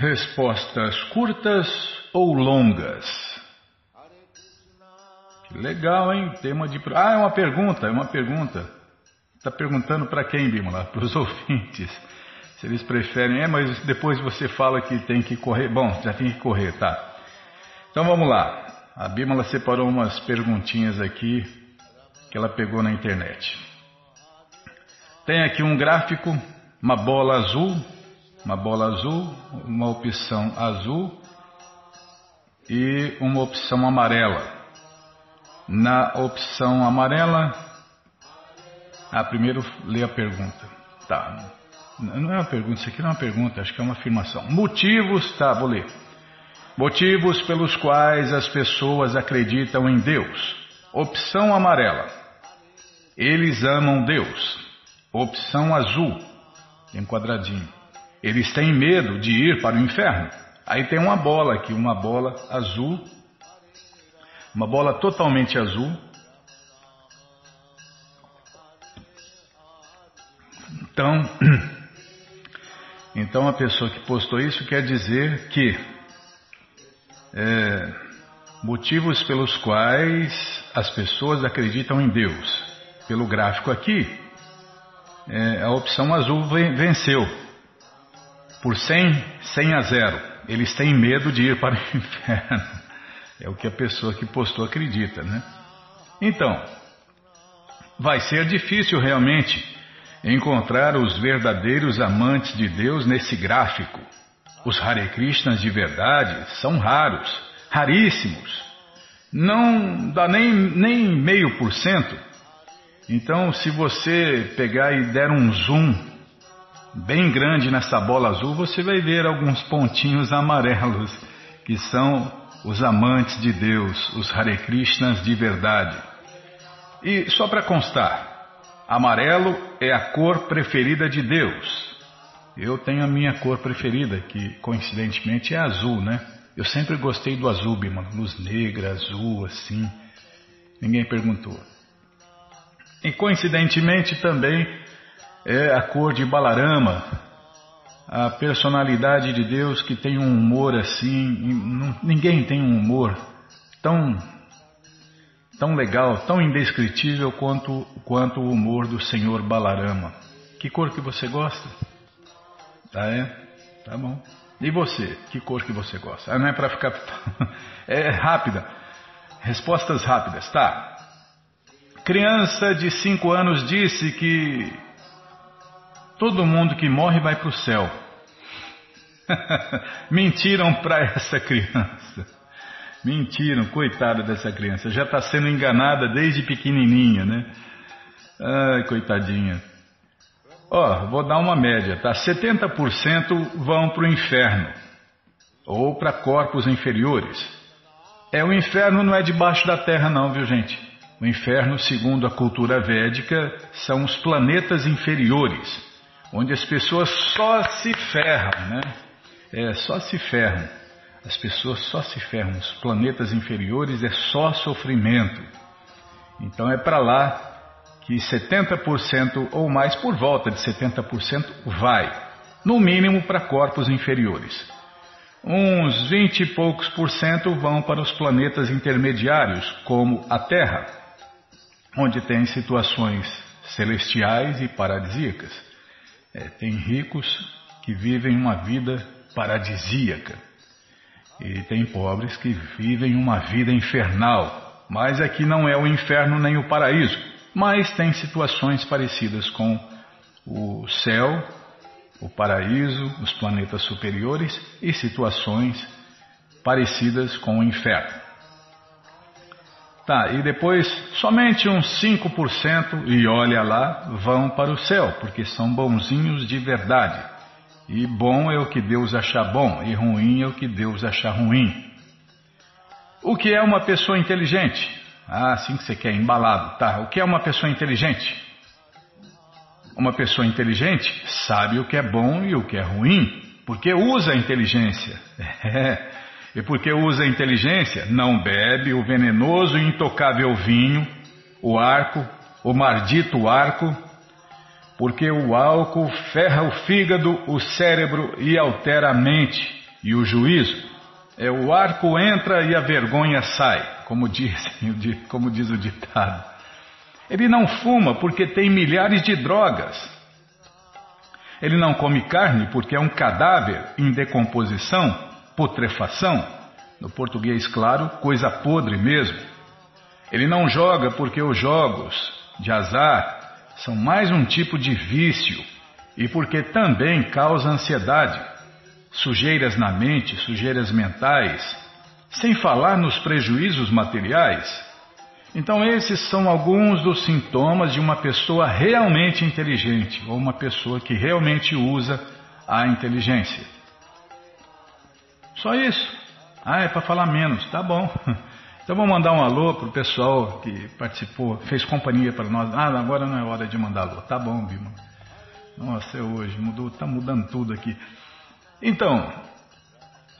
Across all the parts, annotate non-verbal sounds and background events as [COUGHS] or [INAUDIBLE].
Respostas curtas ou longas? Que legal, hein? Tema de. Ah, é uma pergunta, é uma pergunta. Está perguntando para quem, Bimala? [LAUGHS] Para os ouvintes. Se eles preferem. É, mas depois você fala que tem que correr. Bom, já tem que correr, tá? Então vamos lá. A Bimala separou umas perguntinhas aqui que ela pegou na internet. Tem aqui um gráfico, uma bola azul uma bola azul, uma opção azul e uma opção amarela. Na opção amarela, ah, primeiro lê a pergunta. Tá. Não é uma pergunta, isso aqui não é uma pergunta, acho que é uma afirmação. Motivos, tá, vou ler. Motivos pelos quais as pessoas acreditam em Deus. Opção amarela. Eles amam Deus. Opção azul. Tem um quadradinho. Eles têm medo de ir para o inferno. Aí tem uma bola aqui, uma bola azul, uma bola totalmente azul. Então, [CLEARS THROAT] então a pessoa que postou isso quer dizer que é, motivos pelos quais as pessoas acreditam em Deus. Pelo gráfico aqui, é, a opção azul venceu por 100, 100 a 0. Eles têm medo de ir para o [LAUGHS] inferno. É o que a pessoa que postou acredita, né? Então, vai ser difícil realmente encontrar os verdadeiros amantes de Deus nesse gráfico. Os Hare Krishnas de verdade são raros, raríssimos. Não dá nem, nem meio por cento. Então, se você pegar e der um zoom bem grande nessa bola azul, você vai ver alguns pontinhos amarelos, que são os amantes de Deus, os Hare Krishnas de verdade. E só para constar, amarelo é a cor preferida de Deus. Eu tenho a minha cor preferida, que coincidentemente é azul, né? Eu sempre gostei do azul, Bima, luz negra, azul, assim. Ninguém perguntou. E coincidentemente também é a cor de Balarama, a personalidade de Deus que tem um humor assim, ninguém tem um humor tão tão legal, tão indescritível quanto quanto o humor do Senhor Balarama. Que cor que você gosta? Ah, é? Tá bom. E você? Que cor que você gosta? Ah, não é para ficar. [LAUGHS] é rápida. Respostas rápidas, tá? Criança de 5 anos disse que Todo mundo que morre vai para o céu. [LAUGHS] Mentiram para essa criança. Mentiram, coitada dessa criança. Já está sendo enganada desde pequenininha, né? Ai, coitadinha. Ó, oh, vou dar uma média, tá? 70% vão para o inferno ou para corpos inferiores. É, o inferno não é debaixo da terra, não, viu, gente? O inferno, segundo a cultura védica, são os planetas inferiores onde as pessoas só se ferram, né? É, só se ferram. As pessoas só se ferram. Os planetas inferiores é só sofrimento. Então é para lá que 70% ou mais, por volta de 70%, vai, no mínimo para corpos inferiores. Uns 20 e poucos por cento vão para os planetas intermediários, como a Terra, onde tem situações celestiais e paradisíacas. É, tem ricos que vivem uma vida paradisíaca e tem pobres que vivem uma vida infernal. Mas aqui não é o inferno nem o paraíso, mas tem situações parecidas com o céu, o paraíso, os planetas superiores e situações parecidas com o inferno. Tá, e depois somente uns 5%, e olha lá, vão para o céu, porque são bonzinhos de verdade. E bom é o que Deus achar bom, e ruim é o que Deus achar ruim. O que é uma pessoa inteligente? Ah, assim que você quer, embalado, tá? O que é uma pessoa inteligente? Uma pessoa inteligente sabe o que é bom e o que é ruim, porque usa a inteligência. [LAUGHS] É. E porque usa inteligência, não bebe o venenoso e intocável vinho, o arco, o maldito arco, porque o álcool ferra o fígado, o cérebro e altera a mente, e o juízo. É o arco entra e a vergonha sai, como diz, [LAUGHS] como diz o ditado. Ele não fuma porque tem milhares de drogas. Ele não come carne porque é um cadáver em decomposição, putrefação. No português, claro, coisa podre mesmo. Ele não joga porque os jogos de azar são mais um tipo de vício e porque também causa ansiedade, sujeiras na mente, sujeiras mentais, sem falar nos prejuízos materiais. Então, esses são alguns dos sintomas de uma pessoa realmente inteligente ou uma pessoa que realmente usa a inteligência. Só isso. Ah, é para falar menos. Tá bom. [LAUGHS] Então vou mandar um alô pro pessoal que participou, fez companhia para nós. Ah, agora não é hora de mandar alô. Tá bom, Bima. Nossa, é hoje, mudou, tá mudando tudo aqui. Então,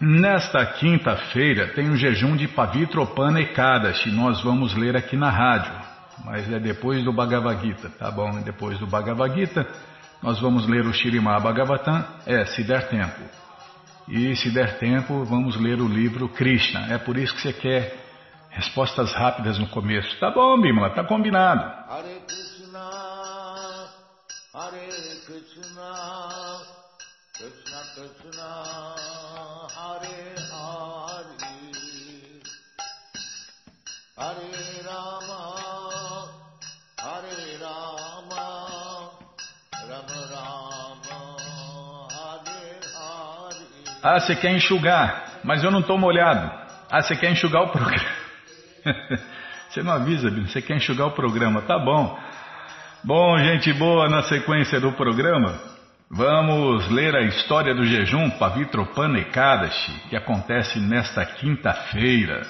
nesta quinta-feira tem o jejum de Pavitropana e Kadashi. Nós vamos ler aqui na rádio, mas é depois do Bhagavad Gita, tá bom? É depois do Bhagavad Gita, nós vamos ler o Shirimá Bhagavatam, é, se der tempo. E se der tempo, vamos ler o livro Krishna. É por isso que você quer Respostas rápidas no começo. Tá bom, Bimala, tá combinado. Hare Krishna, Hare Krishna, Krishna Krishna, Ah, você quer enxugar, mas eu não estou molhado. Ah, você quer enxugar o programa. [LAUGHS] Você não avisa, você quer enxugar o programa, tá bom. Bom, gente boa, na sequência do programa, vamos ler a história do jejum Pavitropana Ekadashi, que acontece nesta quinta-feira.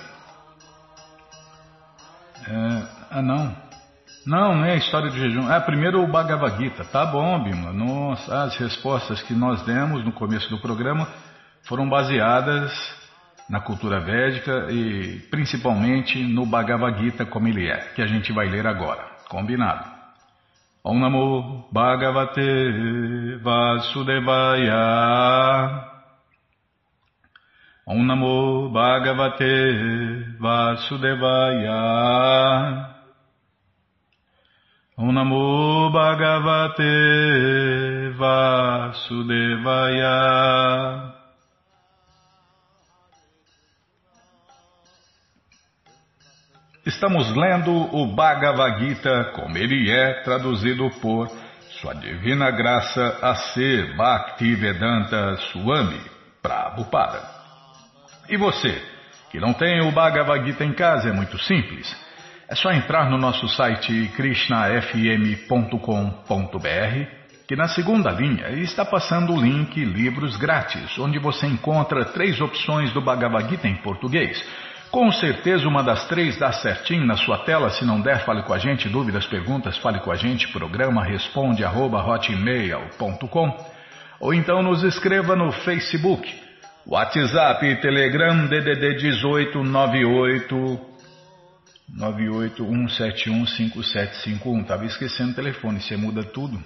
É, ah, não. Não, não é a história do jejum. Ah, primeiro o Bhagavad Gita. Tá bom, Bima. Nossa, as respostas que nós demos no começo do programa foram baseadas na cultura védica e principalmente no Bhagavad Gita como ele é, que a gente vai ler agora. Combinado? Om Namo Bhagavate Vasudevaya Om Namo Bhagavate Vasudevaya Om Namo Bhagavate Vasudevaya Estamos lendo o Bhagavad Gita como ele é traduzido por Sua Divina Graça A.C. Bhaktivedanta Swami Prabhupada. E você, que não tem o Bhagavad Gita em casa, é muito simples. É só entrar no nosso site krishnafm.com.br que na segunda linha está passando o link Livros Grátis, onde você encontra três opções do Bhagavad Gita em português com certeza uma das três dá certinho na sua tela. Se não der, fale com a gente. Dúvidas, perguntas, fale com a gente. Programa responde arroba hotmail.com ou então nos escreva no Facebook, WhatsApp, Telegram, DDD 18 98 981715751. Estava esquecendo o telefone, você muda tudo.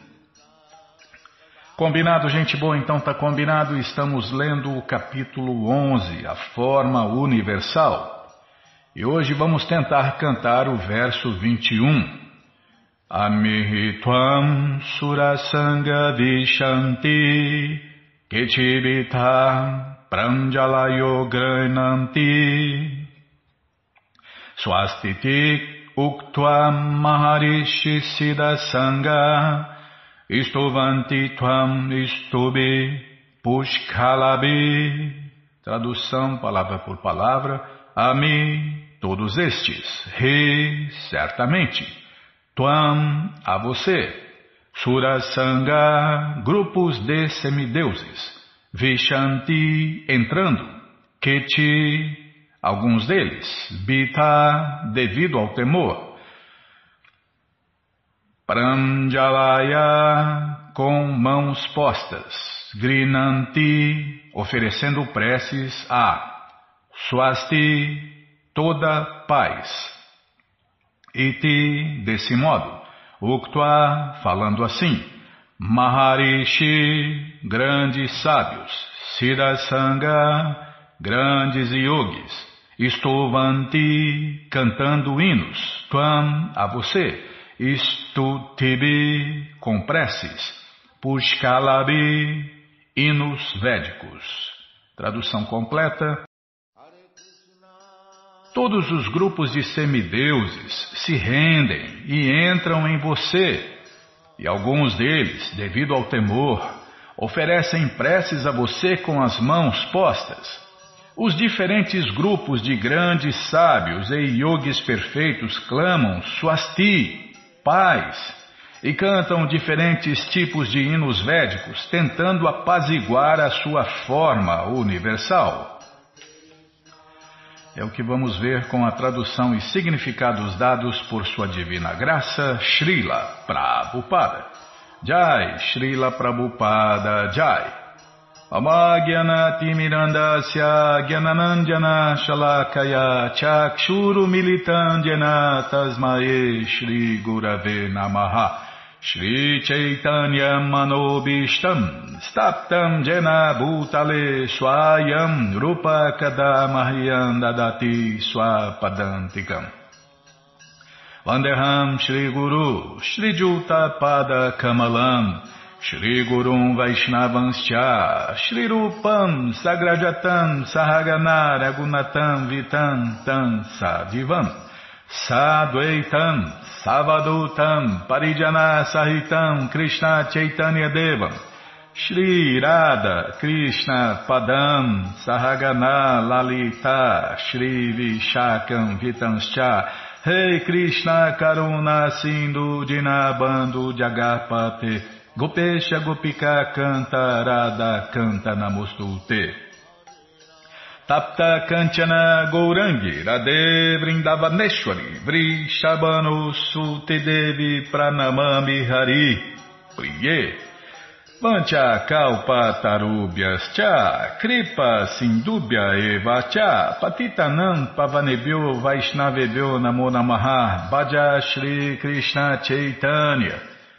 Combinado, gente boa? Então tá combinado. Estamos lendo o capítulo 11, a forma universal. E hoje vamos tentar cantar o verso 21. Amihitvam surasanga vishanti kechivita pranjalayo grananti swastiti uktva maharishi siddhasanga istovanti tvam istubi pushkalabi Tradução palavra por palavra. Ami todos estes, Re, certamente, Tuam, a você, Surasanga, grupos de semideuses, Vishanti, entrando, Keti, alguns deles, Bita, devido ao temor, Pranjalaya, com mãos postas, Grinanti, oferecendo preces a Swasti, toda paz. Iti, desse modo, Uktva, falando assim, Maharishi, grandes sábios, Siddhasanga, grandes yogis, Estovanti, cantando hinos, Tuam, a você, Istutibi, com preces, Pushkalabi, hinos védicos. Tradução completa. Todos os grupos de semideuses se rendem e entram em você, e alguns deles, devido ao temor, oferecem preces a você com as mãos postas. Os diferentes grupos de grandes sábios e yogis perfeitos clamam Swasti, paz, e cantam diferentes tipos de hinos védicos, tentando apaziguar a sua forma universal. É o que vamos ver com a tradução e significados dados por Sua Divina Graça, Srila Prabhupada. Jai, Srila Prabhupada Jai. Amagyanaatimirandasya Gyananandjana Shalakaya Chakshuru Militandjana Tasmae Shri Gurave Namaha Shri Chaitanya Manobishtam Staptam Jena Bhutale Swayam Rupa Kadamahyam Dadati Swapadantikam. Vandeham Shri Guru Shri Juta Pada Kamalam Shri Gurum Vaishnavanscha, Shri Rupam Sagrajatam Sahagana Ragunatam Vitam Tam Sadivam Sadvaitam Savadutam Parijana Sahitam Krishna Chaitanya Devam Shri Radha Krishna Padam Sahagana Lalita Shri Vishakam Vitanscha Rei Krishna Karuna Sindhu Dinabando Jagapate Gopesha Gopika Canta Radha Canta Namostute. Tapta Kanchana Gourangi Radhe Vrindavaneshwari Vrishabhanu Sutedevi Pranamami Hari. Priye Vancha Kalpa Tarubhyas Cha Kripa Sindubhya Eva Cha Patitanam Pavanebhyo Vaishnavebhyo Namo Namaha Bhaja Shri Krishna Chaitanya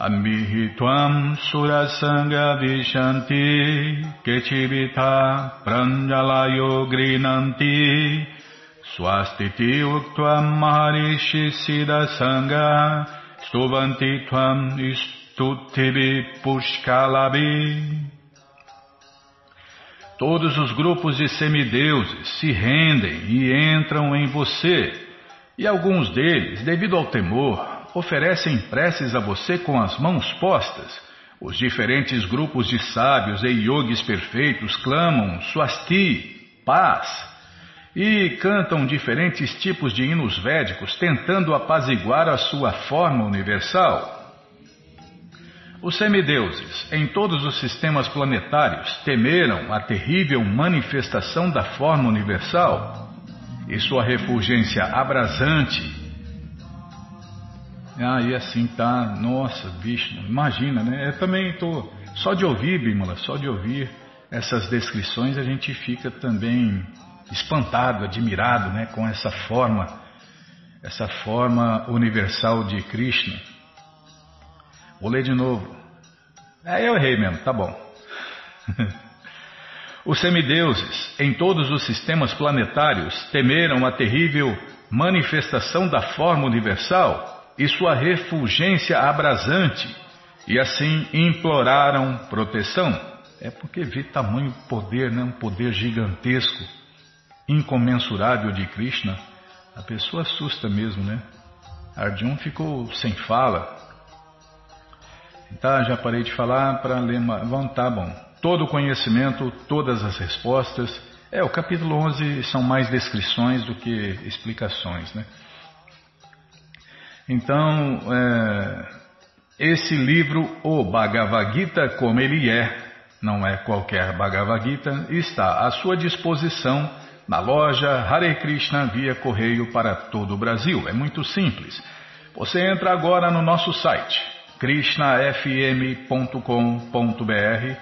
Amihitvam surasanga vishanti kechivita pranjalayo grinanti. Swastiti uktvam maharishi siddhasanga stuvanti tvam istutibi pushkalabi. Todos os grupos de semideuses se rendem e entram em você, e alguns deles, devido ao temor, oferecem preces a você com as mãos postas. Os diferentes grupos de sábios e yogis perfeitos clamam Swasti, paz, e cantam diferentes tipos de hinos védicos tentando apaziguar a sua forma universal. Os semideuses, em todos os sistemas planetários, temeram a terrível manifestação da forma universal e sua refulgência abrasante ah, e assim tá, nossa, bicho, imagina, né? Eu também estou, só de ouvir, Bimala, só de ouvir essas descrições a gente fica também espantado, admirado, né? Com essa forma, essa forma universal de Krishna. Vou ler de novo. É, eu errei mesmo, tá bom. [LAUGHS] Os semideuses, em todos os sistemas planetários, temeram a terrível manifestação da forma universal e sua refulgência abrasante, e assim imploraram proteção. É porque vê tamanho poder, né? um poder gigantesco, incomensurável de Krishna. A pessoa assusta mesmo, né? Arjun ficou sem fala. Tá, já parei de falar para ler. Vamos, tá bom. Todo o conhecimento, todas as respostas. É, o capítulo 11 são mais descrições do que explicações, né? Então, é, esse livro, o Bhagavad Gita como ele é, não é qualquer Bhagavad Gita, está à sua disposição na loja Hare Krishna via correio para todo o Brasil. É muito simples. Você entra agora no nosso site krishnafm.com.br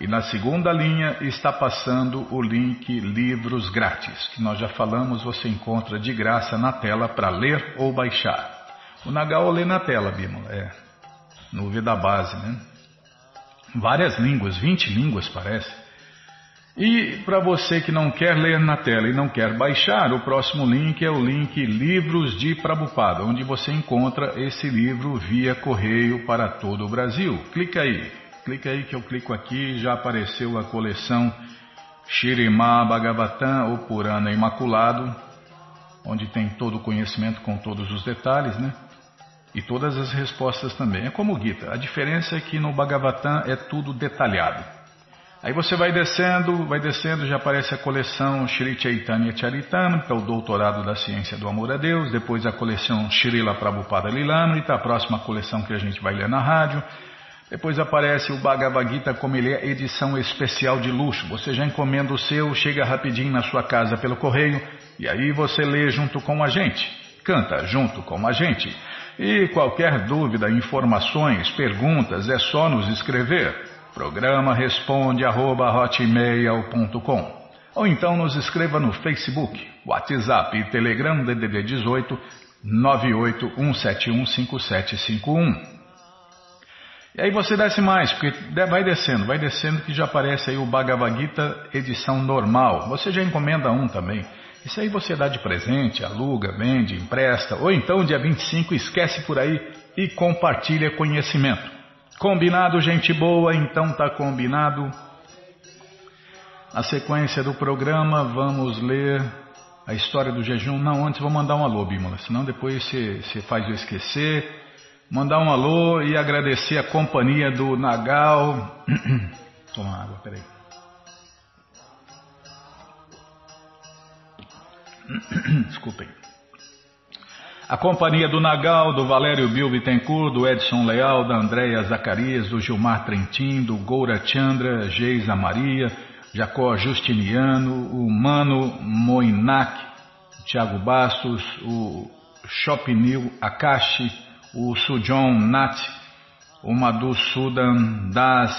e na segunda linha está passando o link Livros Grátis, que nós já falamos, você encontra de graça na tela para ler ou baixar. O Nagal lê na tela, Bímola, é. No da base, né? Várias línguas, 20 línguas parece. E para você que não quer ler na tela e não quer baixar, o próximo link é o link Livros de Prabupada, onde você encontra esse livro via correio para todo o Brasil. Clica aí. Clica aí que eu clico aqui, já apareceu a coleção Shirima Bhagavatam, ou Purana Imaculado, onde tem todo o conhecimento com todos os detalhes, né? E todas as respostas também. É como o Gita. A diferença é que no Bhagavatam é tudo detalhado. Aí você vai descendo, vai descendo, já aparece a coleção Shri Chaitanya Charitamrita, que é o doutorado da ciência do amor a Deus, depois a coleção Srila Prabhupada Lilamrita, a próxima coleção que a gente vai ler na rádio, depois aparece o Bhagavad Gita como ele é edição especial de luxo. Você já encomenda o seu, chega rapidinho na sua casa pelo correio e aí você lê junto com a gente, canta junto com a gente. E qualquer dúvida, informações, perguntas, é só nos escrever. Programa responde arroba, ou então nos escreva no Facebook, WhatsApp e Telegram DDD 18 981715751. E aí você desce mais, porque vai descendo, vai descendo que já aparece aí o Bhagavad Gita edição normal. Você já encomenda um também. Isso aí você dá de presente, aluga, vende, empresta, ou então dia 25 esquece por aí e compartilha conhecimento. Combinado, gente boa? Então tá combinado. A sequência do programa, vamos ler a história do jejum. Não, antes vou mandar um alô, Bímola, senão depois você, faz eu esquecer. Mandar um alô e agradecer a companhia do Nagal. [COUGHS] Toma água, peraí. [CLEARS THROAT] Desculpem. A companhia do Nagal, do Valério Bill Bittencourt, do Edson Leal, da Andréia Zacarias, do Gilmar Trentin, do Goura Chandra, Geisa Maria, Jacó Justiniano, o Mano Moinac, Tiago Bastos, o Chopinil Akashi, o Sujon Nat, o Madhu Sudan Das,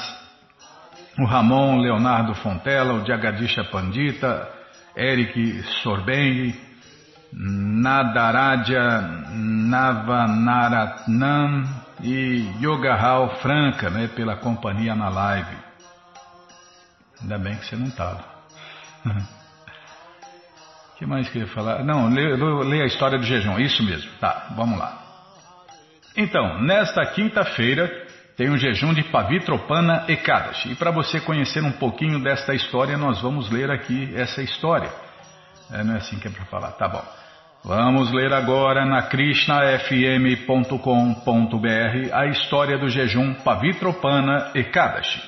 o Ramon Leonardo Fontela, o Jagadisha Pandita, Eric Sorbeng, Nadaradja Navanaratnam e Yogahal Franca, né, pela companhia na live. Ainda bem que você não estava. O [LAUGHS] que mais queria falar? Não, leia a história do jejum, isso mesmo. Tá, vamos lá. Então, nesta quinta-feira tem o jejum de Pavitropana Ekadashi. E para você conhecer um pouquinho desta história, nós vamos ler aqui essa história. É, não é assim que é para falar, tá bom. Vamos ler agora na krishnafm.com.br a história do jejum Pavitropana Ekadashi.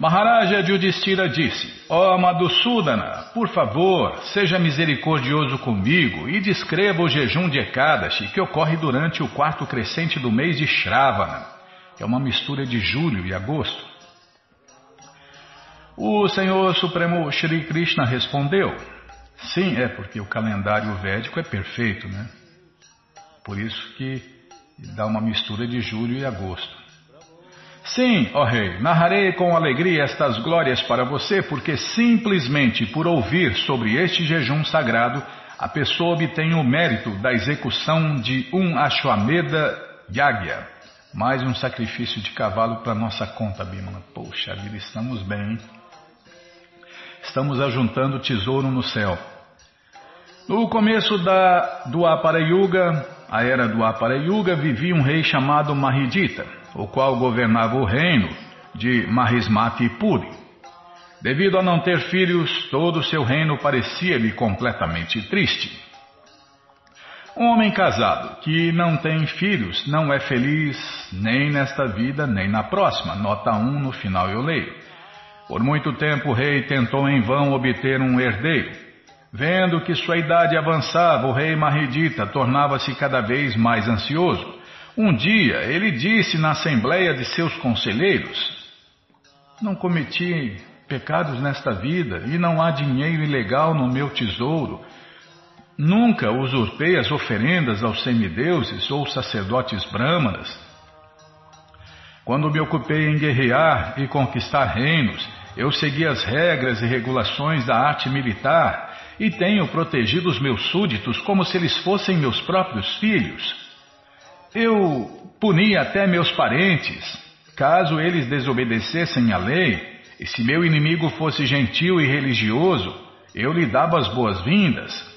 Maharaja Yudhishthira disse, Ó oh, Madhusudana, por favor, seja misericordioso comigo e descreva o jejum de Ekadashi que ocorre durante o quarto crescente do mês de Shravana, é uma mistura de julho e agosto. O Senhor Supremo Shri Krishna respondeu, sim, é porque o calendário védico é perfeito, né? Por isso que dá uma mistura de julho e agosto. Sim, ó rei, narrarei com alegria estas glórias para você, porque simplesmente por ouvir sobre este jejum sagrado, a pessoa obtém o mérito da execução de um Ashwamedha Yagya, mais um sacrifício de cavalo para nossa conta, Bimala. Poxa vida, estamos bem. Estamos ajuntando tesouro no céu. No começo da, do Apara Yuga, a era do Apara Yuga, vivia um rei chamado Mahidita o qual governava o reino de Mahismati Puri. Devido a não ter filhos, todo o seu reino parecia-lhe completamente triste. Homem casado que não tem filhos não é feliz nem nesta vida nem na próxima. Nota 1 no final eu leio. Por muito tempo o rei tentou em vão obter um herdeiro. Vendo que sua idade avançava, o rei Mahidita tornava-se cada vez mais ansioso. Um dia ele disse na assembleia de seus conselheiros: Não cometi pecados nesta vida e não há dinheiro ilegal no meu tesouro. Nunca usurpei as oferendas aos semideuses ou sacerdotes brâmanas. Quando me ocupei em guerrear e conquistar reinos, eu segui as regras e regulações da arte militar e tenho protegido os meus súditos como se eles fossem meus próprios filhos. Eu punia até meus parentes, caso eles desobedecessem à lei, e se meu inimigo fosse gentil e religioso, eu lhe dava as boas-vindas.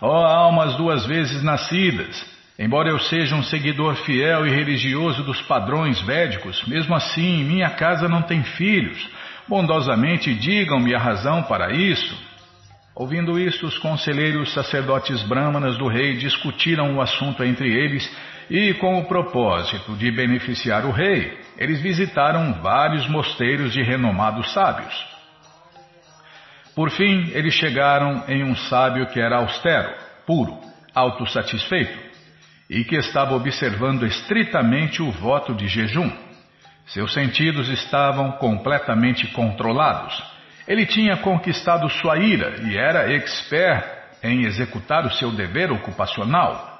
Ó oh, almas duas vezes nascidas, embora eu seja um seguidor fiel e religioso dos padrões védicos, mesmo assim minha casa não tem filhos. Bondosamente digam-me a razão para isso. Ouvindo isto, os conselheiros sacerdotes brâmanas do rei discutiram o assunto entre eles e, com o propósito de beneficiar o rei, eles visitaram vários mosteiros de renomados sábios. Por fim, eles chegaram em um sábio que era austero, puro, autossatisfeito e que estava observando estritamente o voto de jejum. Seus sentidos estavam completamente controlados. Ele tinha conquistado sua ira e era expert em executar o seu dever ocupacional.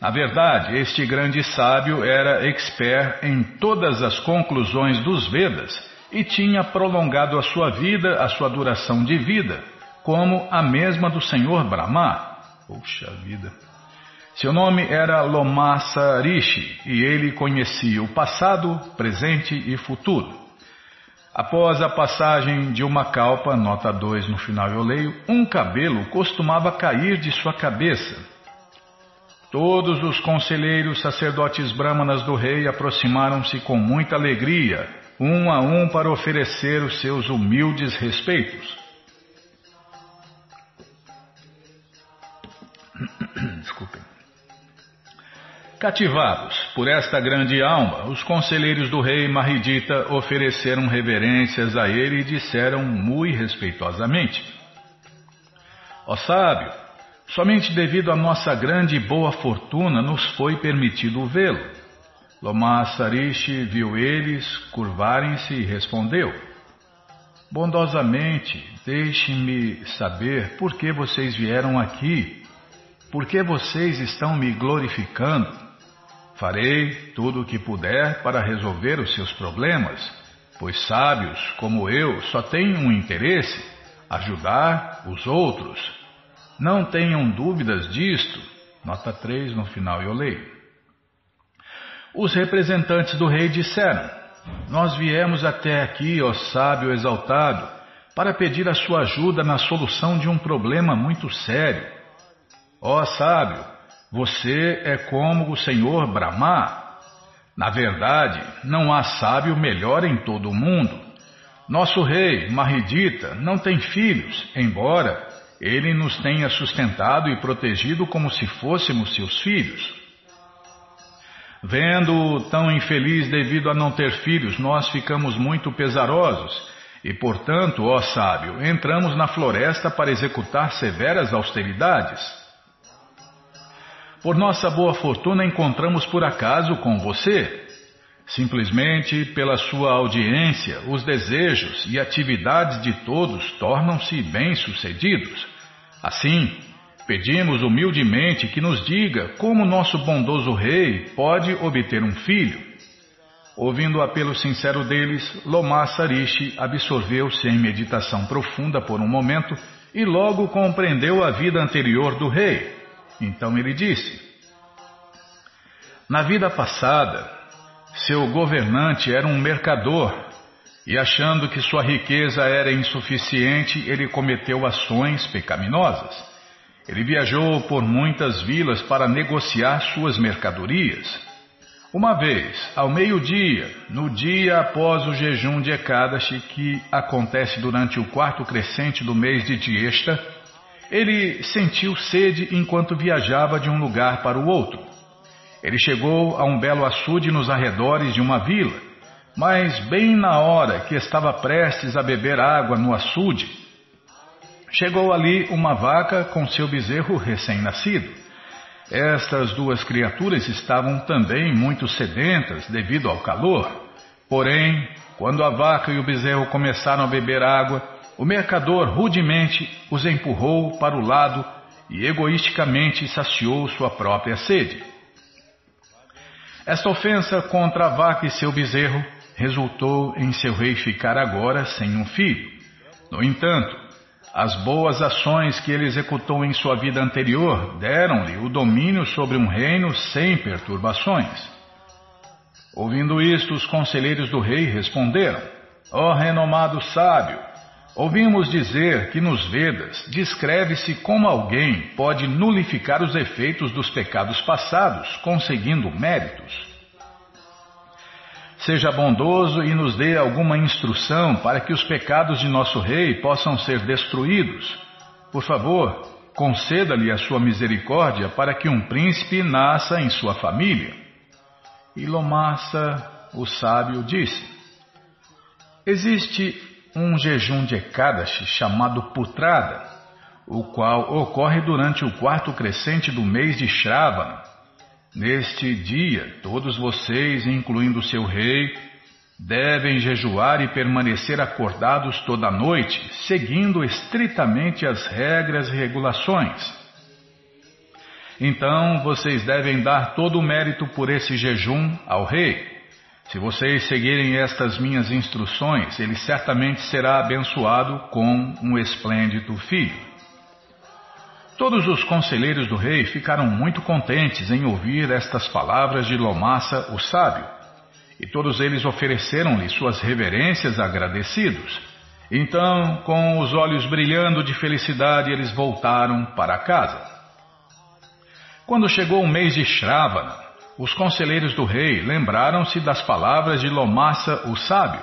Na verdade, este grande sábio era expert em todas as conclusões dos Vedas e tinha prolongado a sua vida, a sua duração de vida, como a mesma do Senhor Brahma. Puxa vida! Seu nome era Lomassa Rishi e ele conhecia o passado, presente e futuro. Após a passagem de uma calpa, nota 2 no final eu leio, um cabelo costumava cair de sua cabeça Todos os conselheiros sacerdotes brahmanas do rei aproximaram-se com muita alegria, um a um para oferecer os seus humildes respeitos. [COUGHS] Desculpem. Cativados por esta grande alma, os conselheiros do rei Mahidita ofereceram reverências a ele e disseram muito respeitosamente: Ó sábio, Somente devido à nossa grande e boa fortuna nos foi permitido vê-lo. Loma Sarishi viu eles curvarem-se e respondeu: Bondosamente, deixe-me saber por que vocês vieram aqui, por que vocês estão me glorificando. Farei tudo o que puder para resolver os seus problemas, pois sábios como eu só têm um interesse: ajudar os outros. Não tenham dúvidas disto. Nota 3 no final eu leio. Os representantes do rei disseram: Nós viemos até aqui, ó sábio exaltado, para pedir a sua ajuda na solução de um problema muito sério. Ó sábio, você é como o senhor Brahma. Na verdade, não há sábio melhor em todo o mundo. Nosso rei, Mahidita, não tem filhos, embora ele nos tenha sustentado e protegido como se fôssemos seus filhos. Vendo-o tão infeliz devido a não ter filhos, nós ficamos muito pesarosos e, portanto, ó sábio, entramos na floresta para executar severas austeridades. Por nossa boa fortuna, encontramos por acaso com você. Simplesmente pela sua audiência, os desejos e atividades de todos tornam-se bem-sucedidos. Assim, pedimos humildemente que nos diga como nosso bondoso rei pode obter um filho. Ouvindo o apelo sincero deles, Loma Sarishi absorveu-se em meditação profunda por um momento e logo compreendeu a vida anterior do rei. Então ele disse: Na vida passada, seu governante era um mercador e, achando que sua riqueza era insuficiente, ele cometeu ações pecaminosas. Ele viajou por muitas vilas para negociar suas mercadorias. Uma vez, ao meio-dia, no dia após o jejum de Ekadashi, que acontece durante o quarto crescente do mês de Diesta, ele sentiu sede enquanto viajava de um lugar para o outro. Ele chegou a um belo açude nos arredores de uma vila, mas bem na hora que estava prestes a beber água no açude, chegou ali uma vaca com seu bezerro recém-nascido. Estas duas criaturas estavam também muito sedentas devido ao calor. Porém, quando a vaca e o bezerro começaram a beber água, o mercador rudemente os empurrou para o lado e egoisticamente saciou sua própria sede. Esta ofensa contra a vaca e seu bezerro resultou em seu rei ficar agora sem um filho. No entanto, as boas ações que ele executou em sua vida anterior deram-lhe o domínio sobre um reino sem perturbações. Ouvindo isto, os conselheiros do rei responderam: Ó oh, renomado sábio, ouvimos dizer que nos Vedas descreve-se como alguém pode nulificar os efeitos dos pecados passados, conseguindo méritos. Seja bondoso e nos dê alguma instrução para que os pecados de nosso rei possam ser destruídos. Por favor, conceda-lhe a sua misericórdia para que um príncipe nasça em sua família. E Lomassa, o sábio, disse: Existe um jejum de Ekadashi chamado Putrada, o qual ocorre durante o quarto crescente do mês de Shravana. Neste dia, todos vocês, incluindo seu rei, devem jejuar e permanecer acordados toda a noite, seguindo estritamente as regras e regulações. Então vocês devem dar todo o mérito por esse jejum ao rei. Se vocês seguirem estas minhas instruções, ele certamente será abençoado com um esplêndido filho. Todos os conselheiros do rei ficaram muito contentes em ouvir estas palavras de Lomassa, o sábio, e todos eles ofereceram-lhe suas reverências agradecidos. Então, com os olhos brilhando de felicidade, eles voltaram para casa. Quando chegou o mês de Shravana, os conselheiros do rei lembraram-se das palavras de Lomassa, o sábio,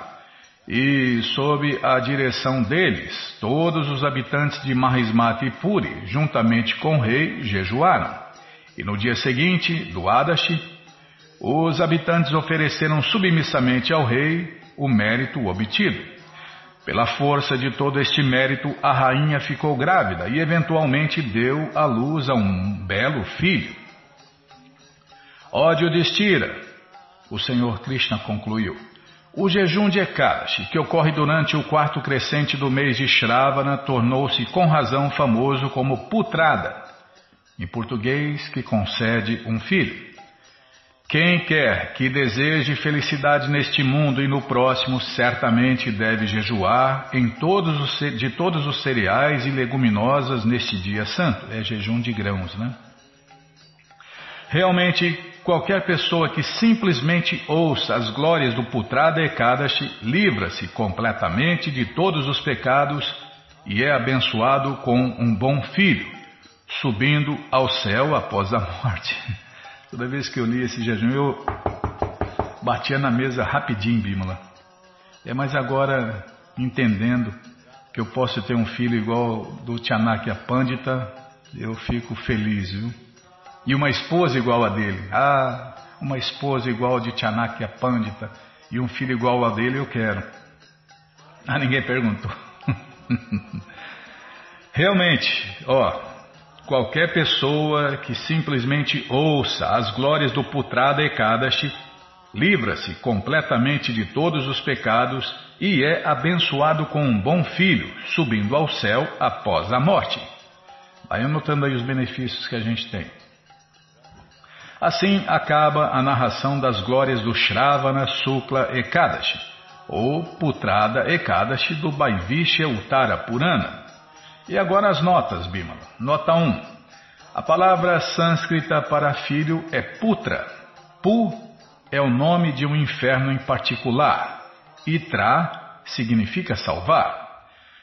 e, sob a direção deles, todos os habitantes de Mahismati Puri, juntamente com o rei, jejuaram. E no dia seguinte, do Adashi, os habitantes ofereceram submissamente ao rei o mérito obtido. Pela força de todo este mérito, a rainha ficou grávida e eventualmente deu à luz a um belo filho. Ódio de Estira, o Senhor Krishna concluiu. O jejum de Ekadashi, que ocorre durante o quarto crescente do mês de Shravana, tornou-se com razão famoso como Putrada, em português, que concede um filho. Quem quer que deseje felicidade neste mundo e no próximo, certamente deve jejuar todos os, de todos os cereais e leguminosas neste dia santo. É jejum de grãos, né? Realmente, qualquer pessoa que simplesmente ouça as glórias do Putrada Ekadashi livra-se completamente de todos os pecados e é abençoado com um bom filho, subindo ao céu após a morte. [LAUGHS] Toda vez que eu li esse jejum, eu batia na mesa rapidinho, Bímola. É, mas agora, entendendo que eu posso ter um filho igual do Chanakya Pandita, eu fico feliz, viu? E uma esposa igual a dele. Ah, uma esposa igual de Chanakya Pandita e um filho igual a dele eu quero. Ah, ninguém perguntou. [LAUGHS] Realmente, ó, Qualquer pessoa que simplesmente ouça as glórias do Putrada Ekadashi livra-se completamente de todos os pecados e é abençoado com um bom filho, subindo ao céu após a morte. Vai anotando aí os benefícios que a gente tem. Assim acaba a narração das glórias do Shravana Sukla Ekadashi, ou Putrada Ekadashi do Vaivishya Uttara Purana. E agora as notas, Bimala. Nota 1. A palavra sânscrita para filho é putra. Pu é o nome de um inferno em particular. Itra significa salvar.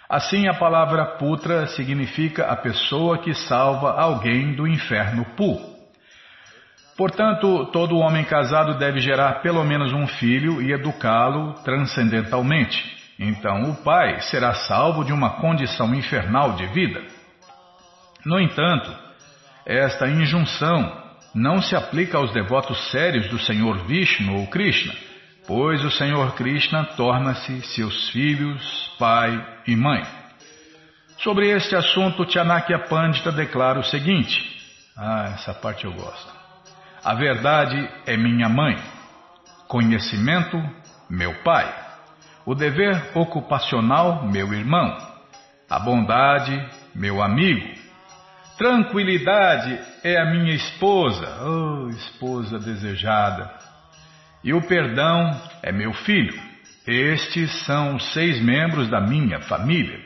Assim, a palavra putra significa a pessoa que salva alguém do inferno Pu. Portanto, todo homem casado deve gerar pelo menos um filho e educá-lo transcendentalmente. Então o pai será salvo de uma condição infernal de vida. No entanto, esta injunção não se aplica aos devotos sérios do Senhor Vishnu ou Krishna, pois o Senhor Krishna torna-se seus filhos, pai e mãe. Sobre este assunto, Chanakya Pandita declara o seguinte: Ah, essa parte eu gosto. A verdade é minha mãe. Conhecimento, meu pai. O dever ocupacional, meu irmão. A bondade, meu amigo. Tranquilidade é a minha esposa, oh, esposa desejada. E o perdão é meu filho. Estes são os seis membros da minha família.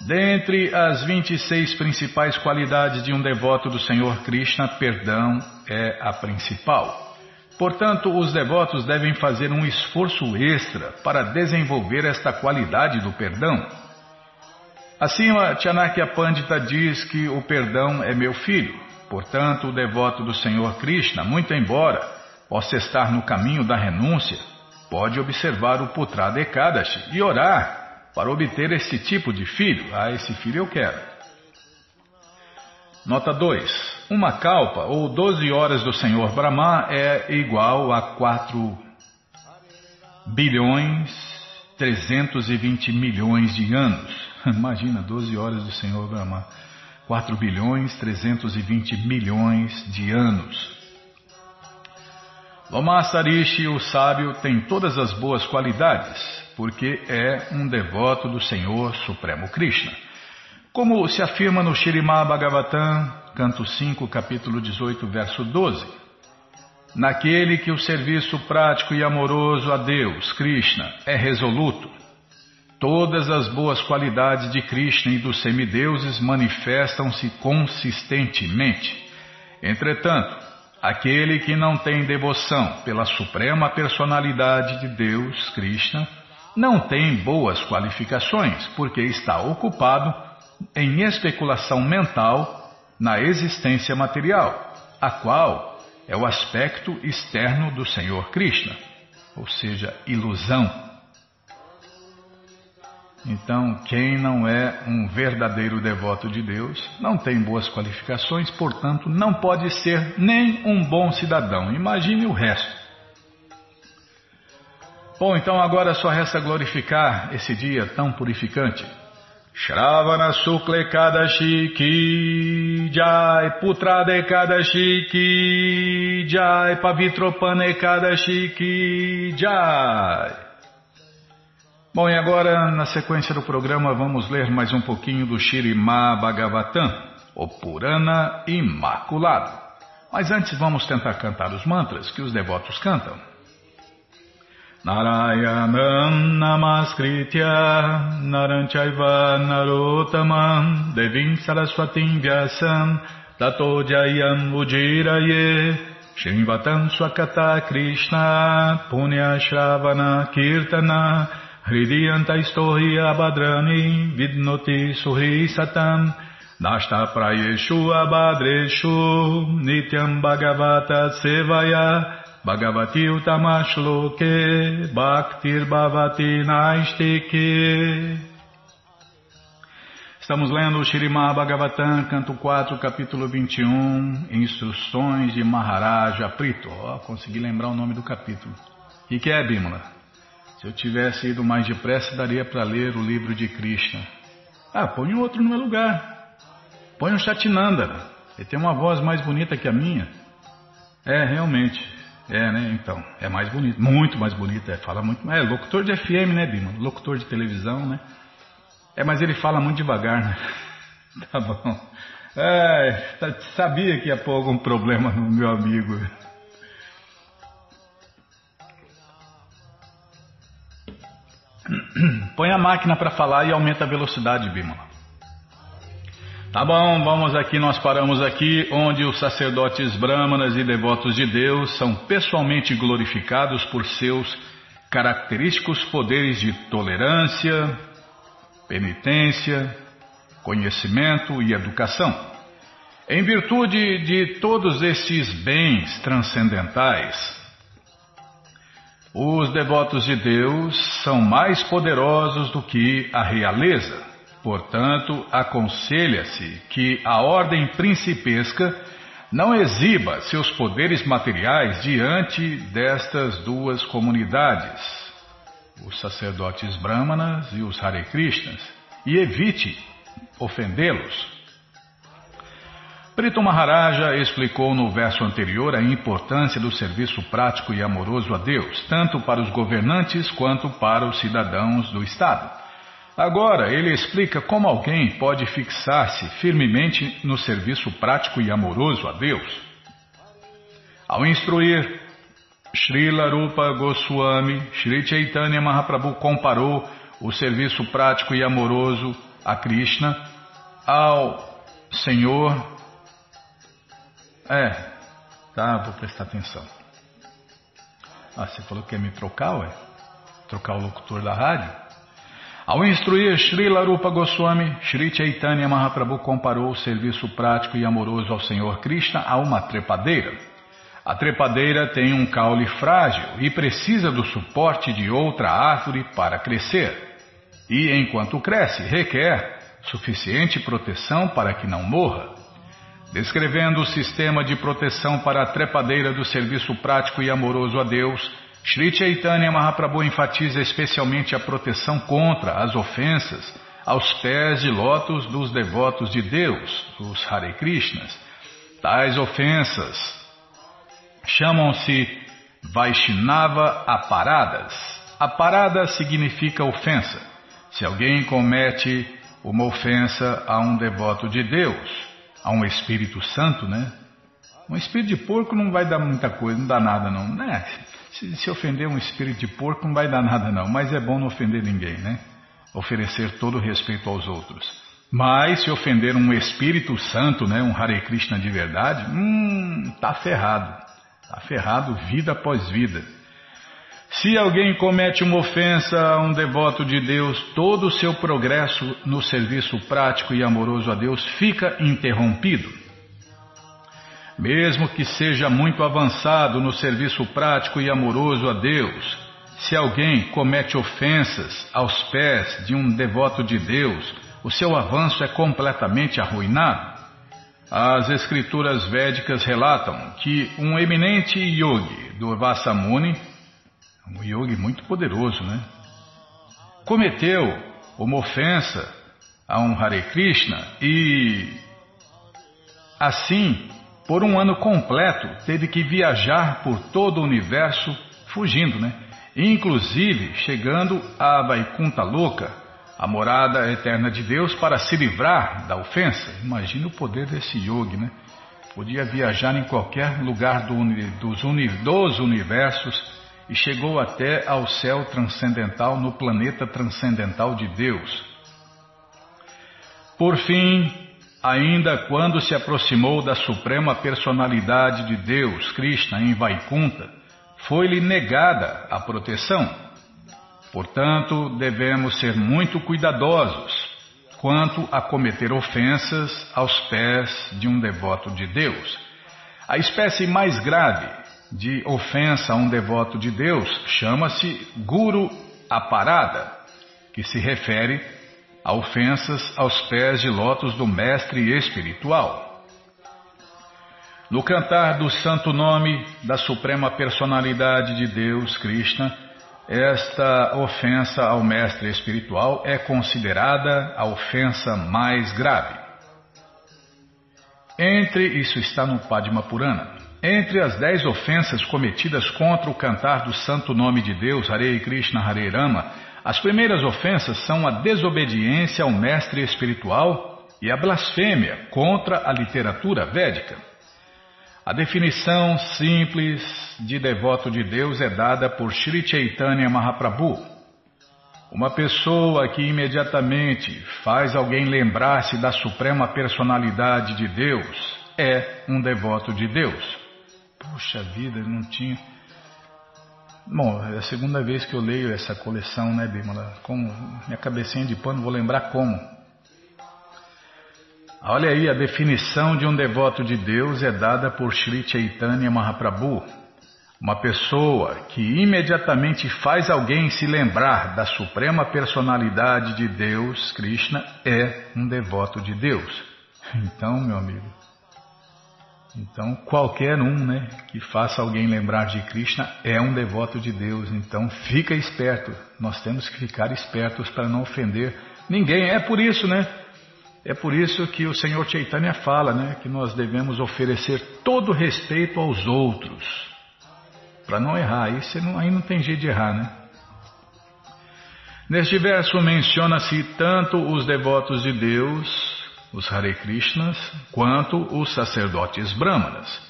Dentre as 26 principais qualidades de um devoto do Senhor Krishna, perdão é a principal. Portanto, os devotos devem fazer um esforço extra para desenvolver esta qualidade do perdão. Assim, a Chanakya Pandita diz que o perdão é meu filho. Portanto, o devoto do Senhor Krishna, muito embora possa estar no caminho da renúncia, pode observar o Putrada Ekadashi e orar para obter esse tipo de filho. Ah, esse filho eu quero. Nota 2. Uma kalpa, ou 12 horas do Senhor Brahma, é igual a 4 bilhões 320 milhões de anos. [LAUGHS] Imagina, 12 horas do Senhor Brahma. 4 bilhões 320 milhões de anos. Lomasarishi, o sábio, tem todas as boas qualidades, porque é um devoto do Senhor Supremo Krishna. Como se afirma no Shirimá Bhagavatam, canto 5, capítulo 18, verso 12. Naquele que o serviço prático e amoroso a Deus, Krishna, é resoluto, todas as boas qualidades de Krishna e dos semideuses manifestam-se consistentemente. Entretanto, Aquele que não tem devoção pela suprema personalidade de Deus, Krishna, não tem boas qualificações, porque está ocupado em especulação mental na existência material, a qual é o aspecto externo do Senhor Krishna, ou seja, ilusão. Então, quem não é um verdadeiro devoto de Deus não tem boas qualificações, portanto, não pode ser nem um bom cidadão. Imagine o resto. Bom, então agora só resta glorificar esse dia tão purificante. Shravana Sukla Ekadashi Ki Jai Putrada Ekadashi Ki Jai Pavitropana Ekadashi Ki Jai Bom, e agora, na sequência do programa, vamos ler mais um pouquinho do Shirimá Bhagavatam, o Purana Imaculado. Mas antes vamos tentar cantar os mantras que os devotos cantam. Narayanam Namaskritya Naranchaiva Narotamam Devim Saraswatim Vyasam Ujiraye Shrivatam Swakata Krishna Punya Shravana Kirtana Hridiyantaistohi abadrani vidnoti suhi satam Nashta prayeshu abadreshu nityam bhagavata sevaya Bhagavati utamashloke bhaktir bhavati naistike Estamos lendo o Shirimá Bhagavatam, canto 4, capítulo 21, Instruções de Maharaja Prito. Oh, consegui lembrar o nome do capítulo. O que é, Bímola? Se eu tivesse ido mais depressa, daria para ler o livro de Krishna. Ah, põe outro no meu lugar. Põe o Chatinanda. Ele tem uma voz mais bonita que a minha. É, realmente. É, né? Então, é mais bonito. Muito mais bonito. É, fala muito. É, locutor de FM, né, Bima? Locutor de televisão, né? É, mas ele fala muito devagar, né? [LAUGHS] Tá bom. É, sabia que ia pôr algum problema no meu amigo. [CLEARS THROAT] Põe a máquina para falar e aumenta a velocidade, Bimala. Tá bom, vamos aqui, nós paramos aqui onde os sacerdotes brahmanas e devotos de Deus são pessoalmente glorificados por seus característicos poderes de tolerância, penitência, conhecimento e educação. Em virtude de todos esses bens transcendentais, os devotos de Deus são mais poderosos do que a realeza. Portanto, aconselha-se que a ordem principesca não exiba seus poderes materiais diante destas duas comunidades, os sacerdotes brahmanas e os Hare Krishnas, e evite ofendê-los. Prito Maharaja explicou no verso anterior a importância do serviço prático e amoroso a Deus, tanto para os governantes quanto para os cidadãos do Estado. Agora, ele explica como alguém pode fixar-se firmemente no serviço prático e amoroso a Deus. Ao instruir Srila Rupa Goswami, Sri Chaitanya Mahaprabhu comparou o serviço prático e amoroso a Krishna ao Senhor é, tá, vou prestar atenção. Ah, você falou que ia me trocar, ué? Trocar o locutor da rádio? Ao instruir Sri Larupa Goswami, Sri Chaitanya Mahaprabhu comparou o serviço prático e amoroso ao Senhor Krishna a uma trepadeira. A trepadeira tem um caule frágil e precisa do suporte de outra árvore para crescer. E enquanto cresce, requer suficiente proteção para que não morra. Descrevendo o sistema de proteção para a trepadeira do serviço prático e amoroso a Deus, Sri Chaitanya Mahaprabhu enfatiza especialmente a proteção contra as ofensas aos pés de lótus dos devotos de Deus, os Hare Krishnas. Tais ofensas chamam-se Vaishnava aparadas. Aparada significa ofensa. Se alguém comete uma ofensa a um devoto de Deus, a um Espírito Santo, né? Um espírito de porco não vai dar muita coisa, não dá nada não. Né? Se, se ofender um espírito de porco não vai dar nada não, mas é bom não ofender ninguém, né? Oferecer todo o respeito aos outros. Mas se ofender um Espírito Santo, né, um Hare Krishna de verdade, hum, tá ferrado. Tá ferrado vida após vida. Se alguém comete uma ofensa a um devoto de Deus, todo o seu progresso no serviço prático e amoroso a Deus fica interrompido. Mesmo que seja muito avançado no serviço prático e amoroso a Deus, se alguém comete ofensas aos pés de um devoto de Deus, o seu avanço é completamente arruinado. As escrituras védicas relatam que um eminente yogi do Vasamuni um yogi muito poderoso, né? Cometeu uma ofensa a um Hare Krishna e, assim, por um ano completo, teve que viajar por todo o universo fugindo, né? Inclusive chegando a Vaikunta Louca, a morada eterna de Deus, para se livrar da ofensa. Imagina o poder desse yogi, né? Podia viajar em qualquer lugar do, dos, dos universos e chegou até ao céu transcendental no planeta transcendental de Deus. Por fim, ainda quando se aproximou da suprema personalidade de Deus, Krishna, em Vaikunta, foi-lhe negada a proteção. Portanto, devemos ser muito cuidadosos quanto a cometer ofensas aos pés de um devoto de Deus. A espécie mais grave de ofensa a um devoto de Deus chama-se Guru Aparada, que se refere a ofensas aos pés de lótus do mestre espiritual. No cantar do santo nome da suprema personalidade de Deus, Krishna, esta ofensa ao mestre espiritual é considerada a ofensa mais grave. Entre isso está no Padma Purana. Entre as dez ofensas cometidas contra o cantar do santo nome de Deus, Hare Krishna Hare Rama, as primeiras ofensas são a desobediência ao mestre espiritual e a blasfêmia contra a literatura védica. A definição simples de devoto de Deus é dada por Sri Chaitanya Mahaprabhu. Uma pessoa que imediatamente faz alguém lembrar-se da suprema personalidade de Deus é um devoto de Deus. Puxa vida, não tinha. Bom, é a segunda vez que eu leio essa coleção, né, Bimala? Como minha cabecinha de pano, vou lembrar como. Olha aí, a definição de um devoto de Deus é dada por Sri Chaitanya Mahaprabhu. Uma pessoa que imediatamente faz alguém se lembrar da suprema personalidade de Deus, Krishna, é um devoto de Deus. Então, meu amigo, então, qualquer um né, que faça alguém lembrar de Krishna é um devoto de Deus. Então, fica esperto. Nós temos que ficar espertos para não ofender ninguém. É por isso, né? É por isso que o Senhor Chaitanya fala, né, que nós devemos oferecer todo respeito aos outros, para não errar. Aí, não, aí não tem jeito de errar, né? Neste verso menciona-se tanto os devotos de Deus, os Hare Krishnas, quanto os sacerdotes brahmanas.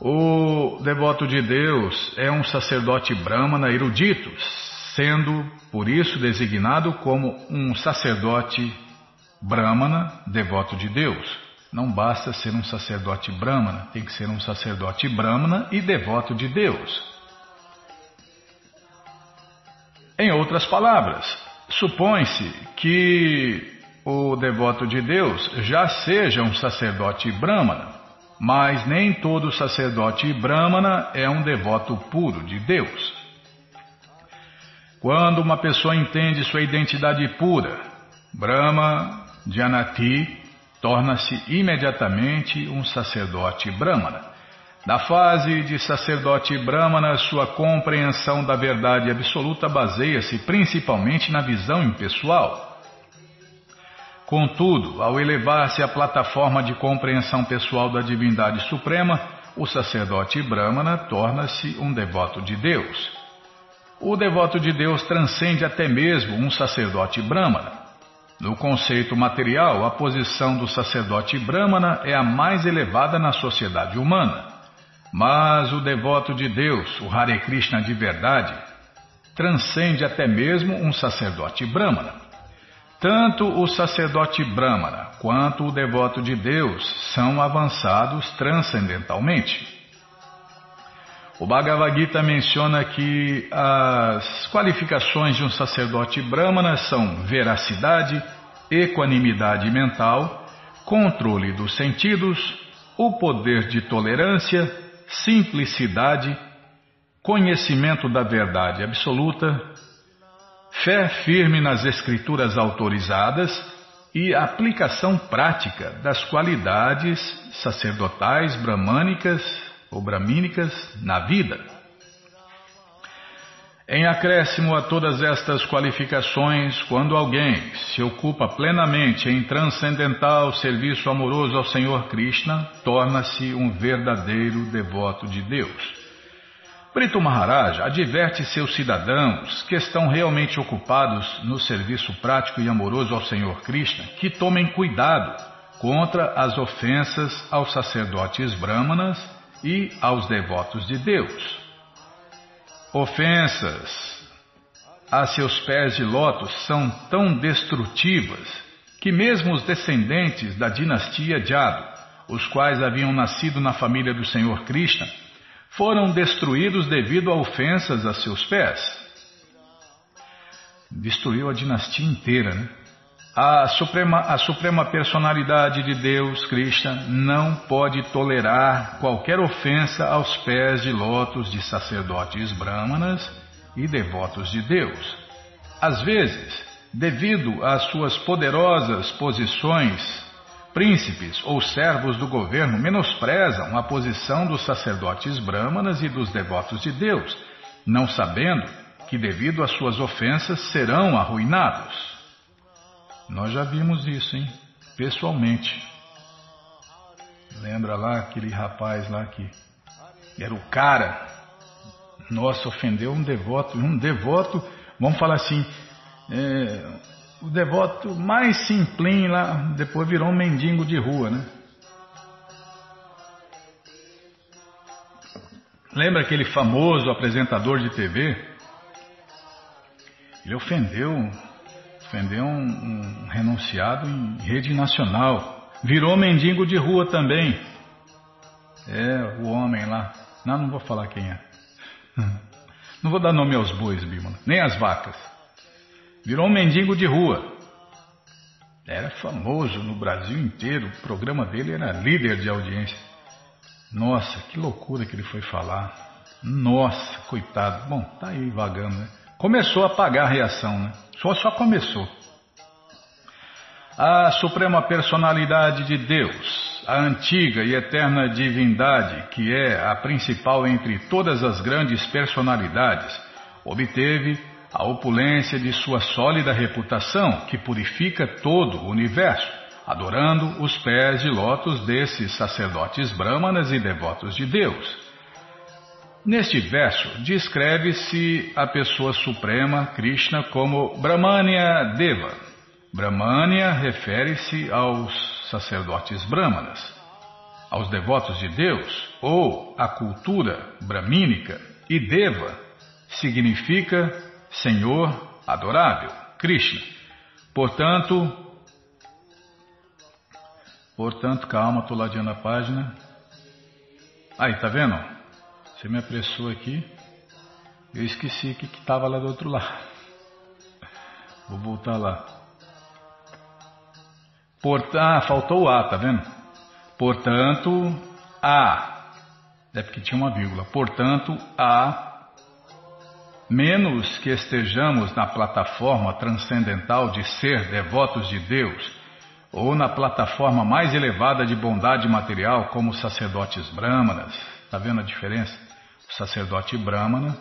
O devoto de Deus é um sacerdote brahmana erudito, sendo por isso designado como um sacerdote brahmana devoto de Deus. Não basta ser um sacerdote brahmana, tem que ser um sacerdote brahmana e devoto de Deus. Em outras palavras, supõe-se que o devoto de Deus já seja um sacerdote brahmana, mas nem todo sacerdote brahmana é um devoto puro de Deus. Quando uma pessoa entende sua identidade pura, Brahma, Janati, torna-se imediatamente um sacerdote brahmana. Na fase de sacerdote brahmana, sua compreensão da verdade absoluta baseia-se principalmente na visão impessoal. Contudo, ao elevar-se à plataforma de compreensão pessoal da divindade suprema, o sacerdote brahmana torna-se um devoto de Deus. O devoto de Deus transcende até mesmo um sacerdote brahmana. No conceito material, a posição do sacerdote brahmana é a mais elevada na sociedade humana. Mas o devoto de Deus, o Hare Krishna de verdade, transcende até mesmo um sacerdote brahmana. Tanto o sacerdote brahmana quanto o devoto de Deus são avançados transcendentalmente. O Bhagavad Gita menciona que as qualificações de um sacerdote brahmana são veracidade, equanimidade mental, controle dos sentidos, o poder de tolerância, simplicidade, conhecimento da verdade absoluta, fé firme nas escrituras autorizadas e aplicação prática das qualidades sacerdotais bramânicas ou bramínicas na vida. Em acréscimo a todas estas qualificações, quando alguém se ocupa plenamente em transcendental serviço amoroso ao Senhor Krishna, torna-se um verdadeiro devoto de Deus. Brito Maharaj adverte seus cidadãos que estão realmente ocupados no serviço prático e amoroso ao Senhor Krishna que tomem cuidado contra as ofensas aos sacerdotes brahmanas e aos devotos de Deus. Ofensas a seus pés de lótus são tão destrutivas que mesmo os descendentes da dinastia Jado, os quais haviam nascido na família do Senhor Krishna, foram destruídos devido a ofensas a seus pés. Destruiu a dinastia inteira, né? A suprema, a suprema personalidade de Deus, Krishna, não pode tolerar qualquer ofensa aos pés de lótus de sacerdotes brahmanas e devotos de Deus. Às vezes, devido às suas poderosas posições, príncipes ou servos do governo menosprezam a posição dos sacerdotes brahmanas e dos devotos de Deus, não sabendo que, devido às suas ofensas, serão arruinados. Nós já vimos isso, hein? Pessoalmente. Lembra lá aquele rapaz lá que era o cara? Nossa, ofendeu um devoto. Um devoto, vamos falar assim, é, o devoto mais simplinho lá, depois virou um mendigo de rua, né? Lembra aquele famoso apresentador de TV? Ele ofendeu Ofendeu um, um renunciado em rede nacional. Virou mendigo de rua também. É, o homem lá. Não, não vou falar quem é. [LAUGHS] Não vou dar nome aos bois, Bímola, nem às vacas. Virou um mendigo de rua. Era famoso no Brasil inteiro. O programa dele era líder de audiência. Nossa, que loucura que ele foi falar. Nossa, coitado. Bom, tá aí vagando, né? Começou a pagar a reação, né? Só, só começou. A Suprema Personalidade de Deus, a antiga e eterna divindade, que é a principal entre todas as grandes personalidades, obteve a opulência de sua sólida reputação, que purifica todo o universo, adorando os pés de lótus desses sacerdotes brahmanas e devotos de Deus. Neste verso, descreve-se a pessoa suprema, Krishna, como Brahmanya Deva. Brahmanya refere-se aos sacerdotes brahmanas, aos devotos de Deus, ou à cultura brahmínica, e Deva significa Senhor adorável, Krishna. Portanto, portanto, calma, estou ladeando a página. Aí, tá vendo? Você me apressou aqui. Eu esqueci o que estava lá do outro lado. [LAUGHS] Vou voltar lá. Porta, ah, faltou o A, tá vendo? Portanto, A. É porque tinha uma vírgula. Portanto, A. Menos que estejamos na plataforma transcendental de ser devotos de Deus, ou na plataforma mais elevada de bondade material, como sacerdotes brahmanas. Está vendo a diferença? o sacerdote brahmana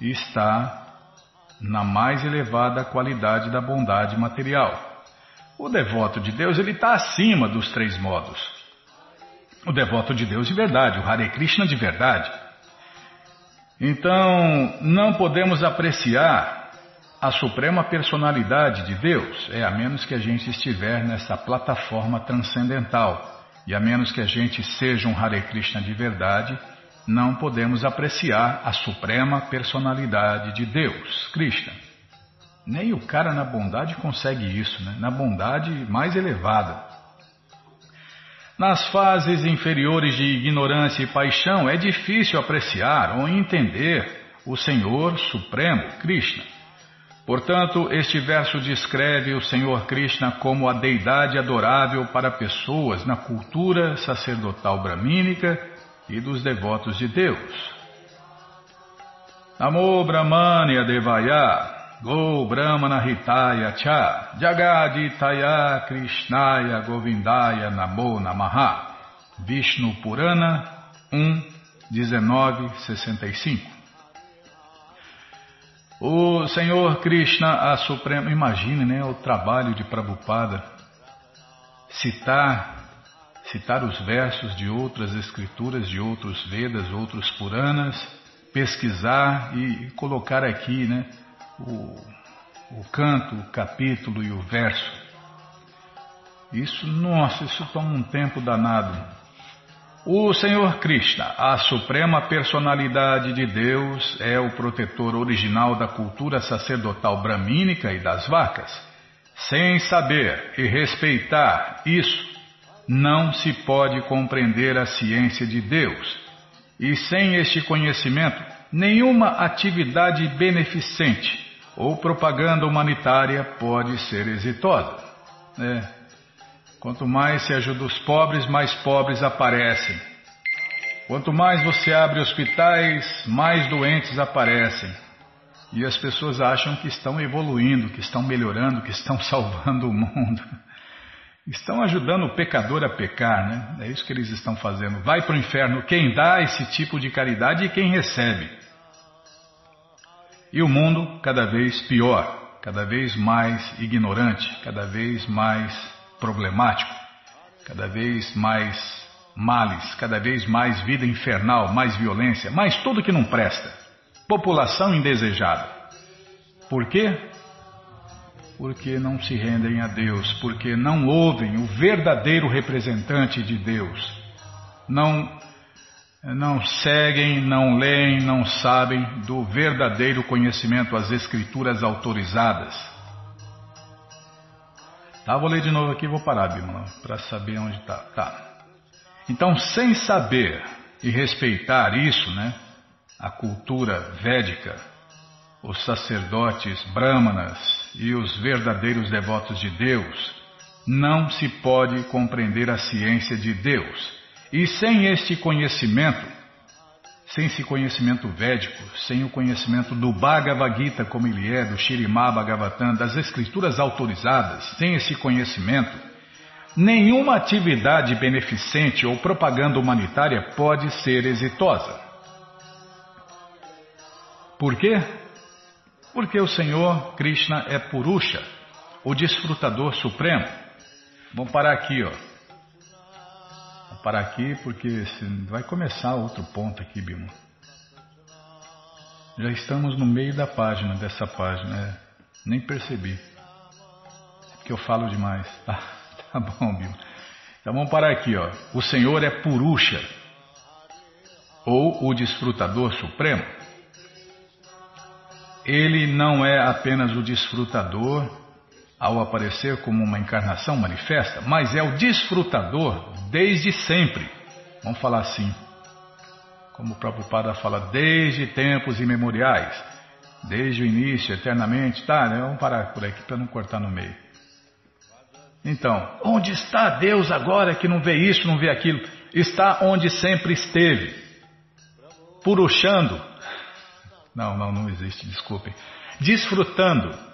está na mais elevada qualidade da bondade material. O devoto de Deus ele está acima dos três modos. O devoto de Deus de verdade, o Hare Krishna de verdade. Então, não podemos apreciar a suprema personalidade de Deus, é a menos que a gente estiver nessa plataforma transcendental e a menos que a gente seja um Hare Krishna de verdade não podemos apreciar a suprema personalidade de Deus, Krishna. Nem o cara na bondade consegue isso, né? na bondade mais elevada. Nas fases inferiores de ignorância e paixão é difícil apreciar ou entender o Senhor Supremo, Krishna. Portanto, este verso descreve o Senhor Krishna como a deidade adorável para pessoas na cultura sacerdotal bramínica e dos devotos de Deus. Namo Brahmanya Devaya Go Brahmana Hitaya Cha Jagaditaya Krishnaya Govindaya Namo Namaha. Vishnu Purana 1, 19, 65 O Senhor Krishna, a Suprema, imagine né, o trabalho de Prabhupada citar citar os versos de outras escrituras, de outros Vedas, outros Puranas, pesquisar e colocar aqui né, o, o canto, o capítulo e o verso. Isso, nossa, isso toma um tempo danado. O Senhor Krishna, a suprema personalidade de Deus, é o protetor original da cultura sacerdotal bramínica e das vacas. Sem saber e respeitar isso, não se pode compreender a ciência de Deus. E sem este conhecimento, nenhuma atividade beneficente ou propaganda humanitária pode ser exitosa. É. Quanto mais se ajuda os pobres, mais pobres aparecem. Quanto mais você abre hospitais, mais doentes aparecem. E as pessoas acham que estão evoluindo, que estão melhorando, que estão [LAUGHS] salvando o mundo. Estão ajudando o pecador a pecar, né? É isso que eles estão fazendo. Vai para o inferno quem dá esse tipo de caridade e quem recebe. E o mundo cada vez pior, cada vez mais ignorante, cada vez mais problemático, cada vez mais males, cada vez mais vida infernal, mais violência, mais tudo que não presta. População indesejada. Por quê? porque não se rendem a Deus, porque não ouvem o verdadeiro representante de Deus. Não não seguem, não leem, não sabem do verdadeiro conhecimento as escrituras autorizadas. Tá, vou ler de novo aqui, vou parar, Bimala, para saber onde está. Tá. Então, sem saber e respeitar isso, né, a cultura védica, os sacerdotes brahmanas e os verdadeiros devotos de Deus, não se pode compreender a ciência de Deus. E sem este conhecimento, sem esse conhecimento védico, sem o conhecimento do Bhagavad Gita como ele é, do Shirimá Bhagavatam, das escrituras autorizadas, sem esse conhecimento, nenhuma atividade beneficente ou propaganda humanitária pode ser exitosa. Por quê? Porque o Senhor Krishna é Purusha, o desfrutador supremo. Vamos parar aqui, ó. Parar aqui porque vai começar outro ponto aqui, Bima. Já estamos no meio da página, dessa página. É, nem percebi. Que eu falo demais. Tá, [LAUGHS] tá bom, Bima. Então vamos parar aqui, ó. O Senhor é Purusha, ou o desfrutador supremo. Ele não é apenas o desfrutador ao aparecer como uma encarnação manifesta, mas é o desfrutador desde sempre. Vamos falar assim. Como o próprio Pada fala, desde tempos imemoriais, desde o início, eternamente. Tá, né? vamos parar por aqui para não cortar no meio. Então, onde está Deus agora que não vê isso, não vê aquilo? Está onde sempre esteve, puruxando. Não, não, não existe, desculpem. Desfrutando.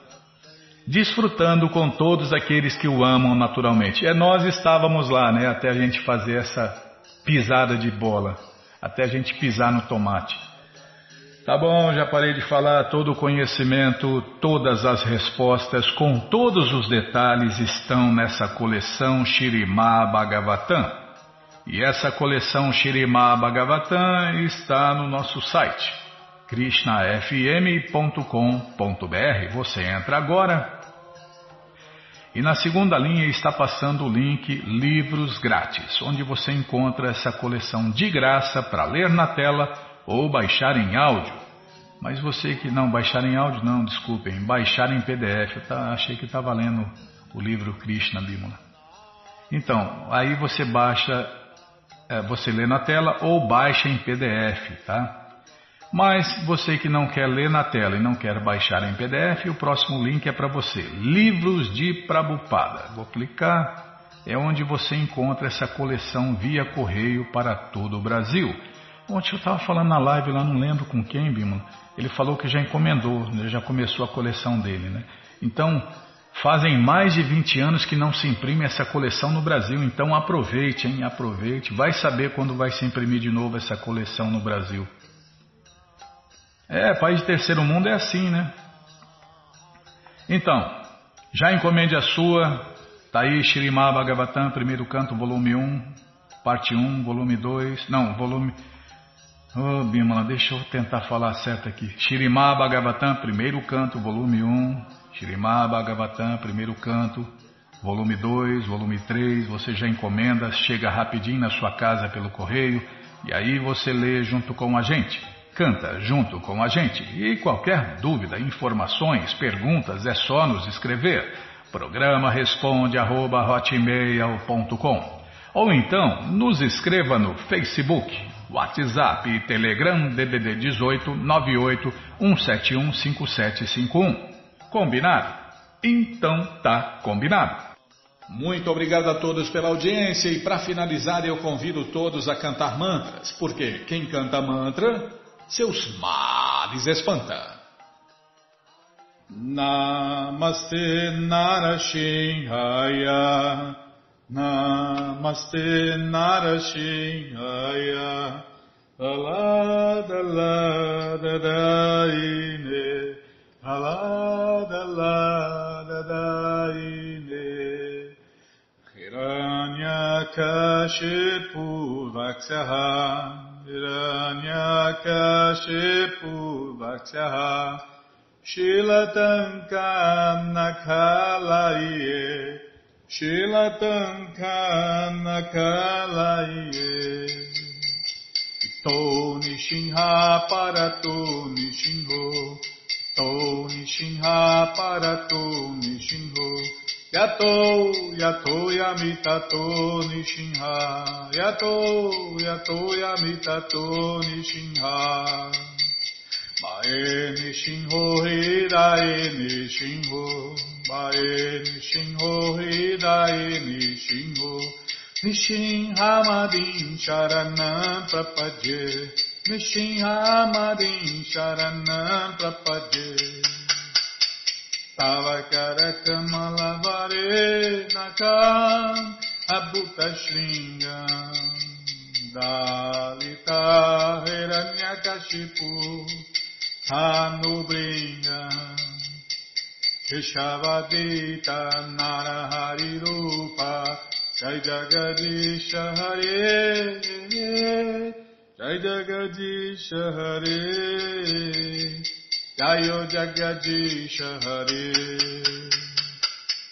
Desfrutando com todos aqueles que o amam naturalmente. É, nós estávamos lá, né, até a gente fazer essa pisada de bola, até a gente pisar no tomate. Tá bom, já parei de falar. Todo o conhecimento, todas as respostas, com todos os detalhes estão nessa coleção Shirimá Bhagavatam. E essa coleção Shirimá Bhagavatam está no nosso site krishnafm.com.br. Você entra agora e na segunda linha está passando o link Livros Grátis, onde você encontra essa coleção de graça para ler na tela ou baixar em áudio. Mas você que não baixar em áudio, não, desculpem, baixar em PDF. Tá, achei que estava lendo o livro Krishna Bimala. Então, aí você baixa, é, você lê na tela ou baixa em PDF, tá? Mas você que não quer ler na tela e não quer baixar em PDF, o próximo link é para você. Livros de Prabupada. Vou clicar. É onde você encontra essa coleção via correio para todo o Brasil. Ontem eu estava falando na live lá, não lembro com quem, Bima. Ele falou que já encomendou, né, já começou a coleção dele, né? Então, fazem mais de 20 anos que não se imprime essa coleção no Brasil. Então aproveite, hein? Aproveite. Vai saber quando vai se imprimir de novo essa coleção no Brasil. É, país de terceiro mundo é assim, né? Então, já encomende a sua. Tá aí, Shirimá Bhagavatam, primeiro canto, volume 1, parte 1, volume 2. Não, volume. Oh, Bimala, deixa eu tentar falar certo aqui. Shirimá Bhagavatam, primeiro canto, volume 1. Shirimá Bhagavatam, primeiro canto, volume 2, volume 3. Você já encomenda, chega rapidinho na sua casa pelo correio e aí você lê junto com a gente. Canta junto com a gente. E qualquer dúvida, informações, perguntas, é só nos escrever. Programa responde arroba, Ou então nos escreva no Facebook WhatsApp e Telegram DDD 18 98 171 5751. Combinado? Então tá combinado. Muito obrigado a todos pela audiência e para finalizar eu convido todos a cantar mantras, porque quem canta mantra, seus males espanta. Namaste Narashinhaya Namaste Narashinhaya Aladaladaine Aladaladaine Hiranyakashipu Vaksyaha Hiranyakashipu Vaksyaha Shilatankanakalaye Shilatankanakalaye To Nishinha Parato Nishinho To Nishinha Parato Nishinho Yato Yato Yamitato Nishinha. Yato Yato Yamitato Nishinha. Mae Nishinho Hidae Nishinho. Mae Nishinho Hidae Nishinho. Nishinhamadin Sharanam Prapadye. Nishinhamadin Sharanam Prapadye Tavakara Kamalavare Nakam Abhuta Shringam Dalita Hiranyakashipu Hanubringam Keshavadita Narahari Rupa Jai Jagadisha Hare Jai Jagadisha Hare Jayo Jagadish Hare.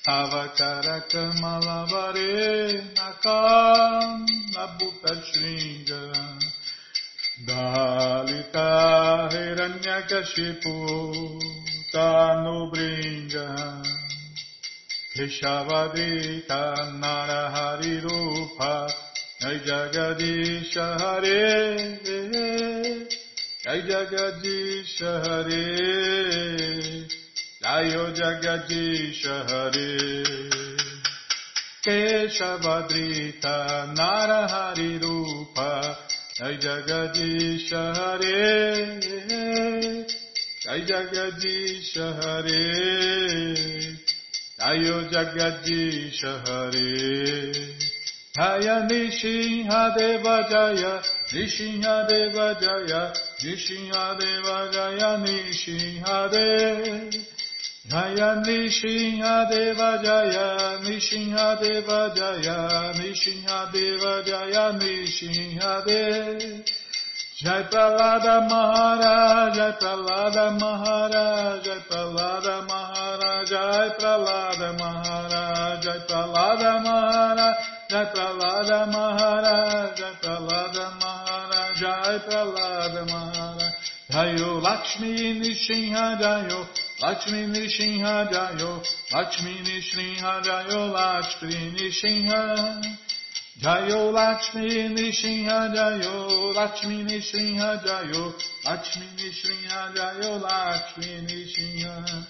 Tavakara Kamalavare Nakam Nabuta Shringa. Dalita Hiranyakashipu Tano Bringa. Rishavadita Narahari Rupa. Jai Jagadish Hare Hare. जय जगदीश हरे जय जगदीश हरे केशवदृत नरहरिरूप जय जगदीश हरे जय जगदीश हरे जय जगदीश हरे जय नृसिंहदेव जय नृसिंहदेव जय Nishinha Deva Jaya Nishinha Deva Jaya Nishinha Deva Jaya Nishinha Deva Jaya Nishinha Deva Jaya Deva Jai Pralada Maharaj, Jai Pralada Maharaj, Jai Pralada Maharaj, Jai Pralada Maharaj, Jai Pralada Maharaj, Jai Pralada Maharaj, Jai Pralada Maharaj, Jai Pralada Maharaj. Jayo Lakshmi Nishinha Jayo, Lakshmi Nishinha Jayo, Lakshmi Nishinha Jayo, Lakshmi Nishinha. Jayo Lakshmi Nishinha Jayo Lakshmi Nishinha Jayo Lakshmi Nishinha Jayo Lakshmi Nishinha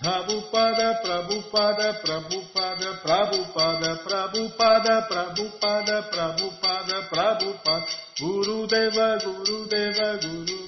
Prabhupada Prabhupada Prabhupada Prabhupada Prabhupada Prabhupada Prabhupada Prabhupada Guru Deva Guru Deva Guru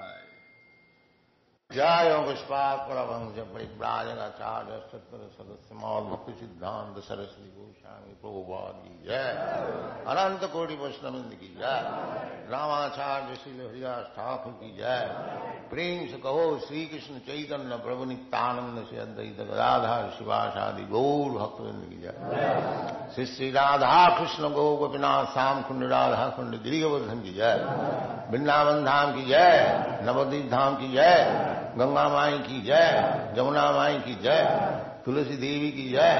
जय पुष्पात परमहंस परिव्राजन आचार्य सत्तर सदस्य मौल भक्ति सिद्धांत सरस्वती गोस्वामी प्रभुपाद की जय अनंत कोटि वैष्णविंद की जय रामाचार्य श्री हरिदास ठाकुर की जय प्रेम से कहो श्री कृष्ण चैतन्य प्रभु नित्यानंद से अद्वैत गदाधार शिवासादि गौर भक्तविंद की जय श्री श्री राधा कृष्ण गौ गोपीनाथ श्याम कुंड राधा कुंड गिरिवर्धन की जय। वृंदावन धाम की जय, नवदीप धाम की जय। गंगा माई की जय, जमुना माई की जय, तुलसी देवी की जय,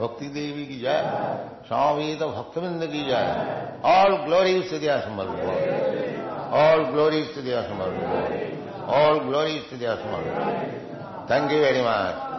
भक्ति देवी की जय, स्वामी तो भक्तविंद की जय। ऑल ग्लोरी स्थिति असमर्थ गौर ऑल ग्लोरी स्थिति असमर्थ गौर ऑल ग्लोरी स्थिति असमर्थ थैंक यू वेरी मच